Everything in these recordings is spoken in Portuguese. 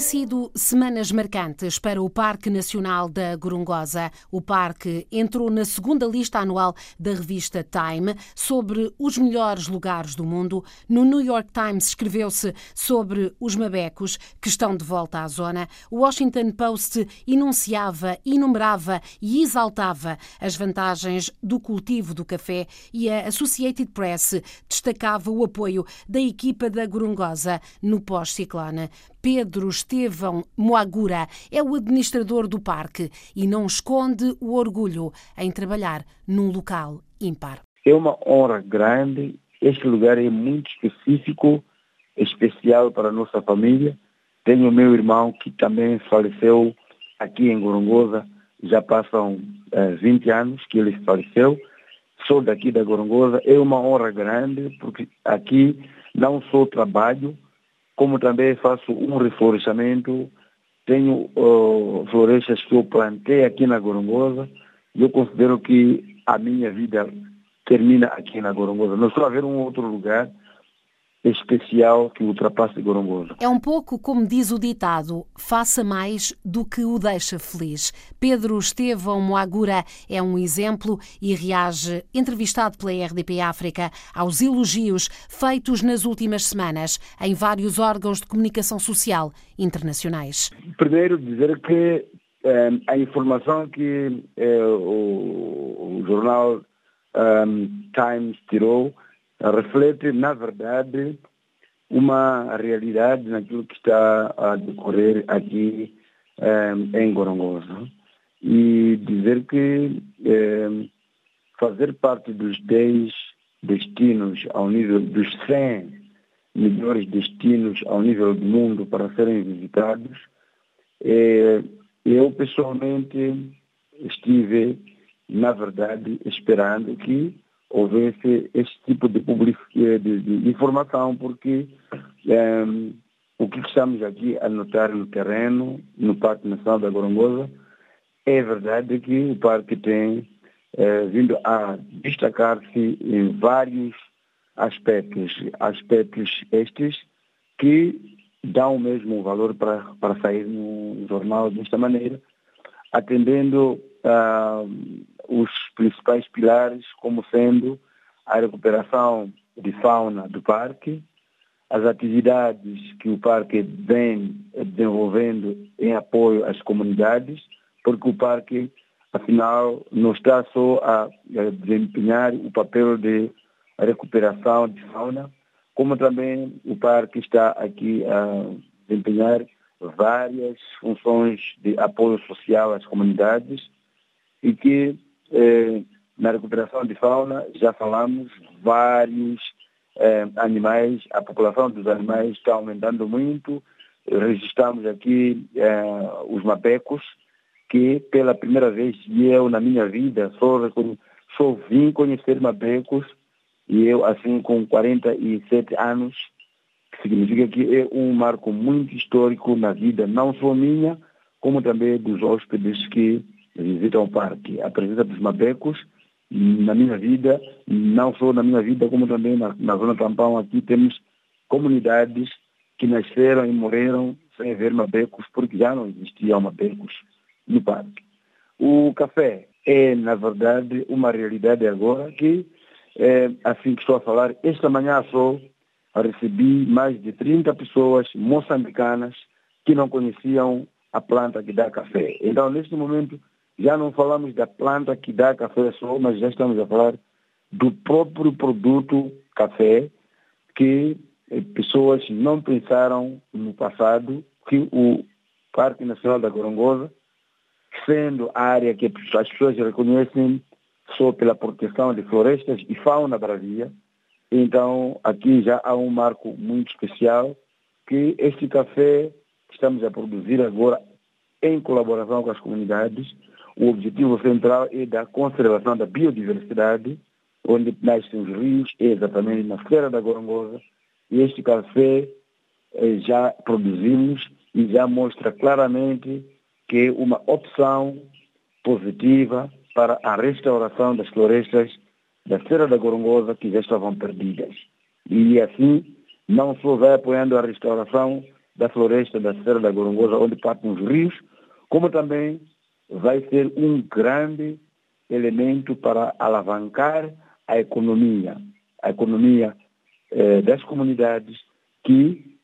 Sido semanas marcantes para o Parque Nacional da Gorongosa. O parque entrou na segunda lista anual da revista Time sobre os melhores lugares do mundo. No New York Times escreveu-se sobre os mabecos que estão de volta à zona. O Washington Post enunciava, enumerava e exaltava as vantagens do cultivo do café e a Associated Press destacava o apoio da equipa da Gorongosa no pós-ciclone. Pedro Estevão Moagura é o administrador do parque e não esconde o orgulho em trabalhar num local ímpar. É uma honra grande. Este lugar é muito específico, especial para a nossa família. Tenho meu irmão que também faleceu aqui em Gorongosa. Já passam eh, 20 anos que ele faleceu. Sou daqui da Gorongosa. É uma honra grande porque aqui não só trabalho, como também faço um reflorestamento, tenho uh, florestas que eu plantei aqui na Gorongosa e eu considero que a minha vida termina aqui na Gorongosa. Não estou a ver um outro lugar especial que ultrapasse Gorongosa. É um pouco como diz o ditado, faça mais do que o deixa feliz. Pedro Estevão Moagura é um exemplo e reage, entrevistado pela RDP África, aos elogios feitos nas últimas semanas em vários órgãos de comunicação social internacionais. Primeiro dizer que eh, a informação que eh, o, o, jornal um, Times tirou reflete, na verdade, uma realidade naquilo que está a decorrer aqui eh, em Gorongosa. E dizer que eh, fazer parte dos 10 destinos ao nível dos 100 melhores destinos ao nível do mundo para serem visitados, eh, eu pessoalmente estive, na verdade, esperando que houvesse este tipo de, de, de informação, porque um, o que estamos aqui a notar no terreno, no Parque Nacional da Gorongosa, é verdade que o parque tem eh, vindo a destacar-se em vários aspectos, aspectos estes que dão o mesmo valor para, para sair no jornal desta maneira, atendendo uh, principais pilares, como sendo a recuperação de fauna do parque, as atividades que o parque vem desenvolvendo em apoio às comunidades, porque o parque, afinal, não está só a desempenhar o papel de recuperação de fauna, como também o parque está aqui a desempenhar várias funções de apoio social às comunidades e que na recuperação de fauna já falamos vários eh, animais, a população dos animais está aumentando muito. Registramos aqui eh, os mapecos, que pela primeira vez eu na minha vida só, só vim conhecer mapecos e eu assim com 47 anos, significa que é um marco muito histórico na vida, não só minha, como também dos hóspedes que visitam o parque. A presença dos mabecos na minha vida, não só na minha vida, como também na, na zona Tampão, aqui temos comunidades que nasceram e morreram sem ver mabecos, porque já não existiam mabecos no parque. O café é, na verdade, uma realidade agora que, é, assim que estou a falar, esta manhã só recebi mais de 30 pessoas moçambicanas que não conheciam a planta que dá café. Então, neste momento, já não falamos da planta que dá café só, mas já estamos a falar do próprio produto café que eh, pessoas não pensaram no passado que o Parque Nacional da Gorongosa, sendo a área que as pessoas reconhecem só pela proteção de florestas e fauna bravia, então aqui já há um marco muito especial que este café que estamos a produzir agora em colaboração com as comunidades o objetivo central é da conservação da biodiversidade, onde nascem os rios, exatamente na feira da Gorongosa. E este café eh, já produzimos e já mostra claramente que é uma opção positiva para a restauração das florestas da Serra da Gorongosa que já estavam perdidas. E assim, não só vai apoiando a restauração da floresta da Serra da Gorongosa, onde partem os rios, como também vai ser um grande elemento para alavancar a economia, a economia eh, das comunidades que,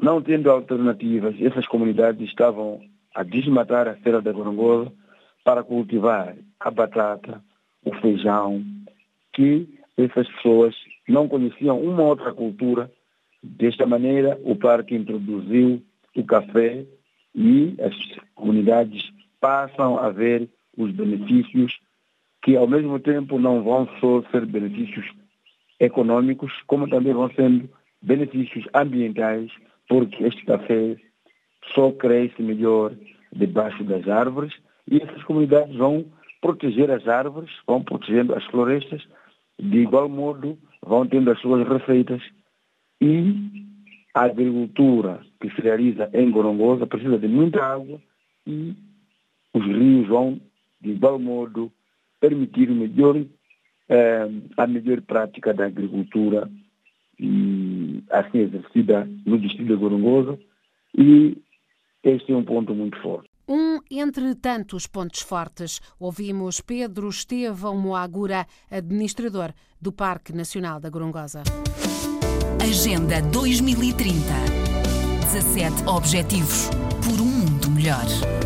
não tendo alternativas, essas comunidades estavam a desmatar a Serra da Gorongosa para cultivar a batata, o feijão, que essas pessoas não conheciam uma outra cultura. Desta maneira, o parque introduziu o café e as comunidades passam a ver os benefícios que, ao mesmo tempo, não vão só ser benefícios econômicos, como também vão sendo benefícios ambientais, porque este café só cresce melhor debaixo das árvores e essas comunidades vão proteger as árvores, vão protegendo as florestas, de igual modo vão tendo as suas receitas e a agricultura que se realiza em Gorongosa precisa de muita água e os rios vão, de igual modo, permitir melhor, eh, a melhor prática da agricultura e assim exercida no distrito de Gorongosa e este é um ponto muito forte. Um entre tantos pontos fortes, ouvimos Pedro Estevão Moagura, administrador do Parque Nacional da Gorongosa. Agenda 2030. 17 Objetivos por um mundo melhor.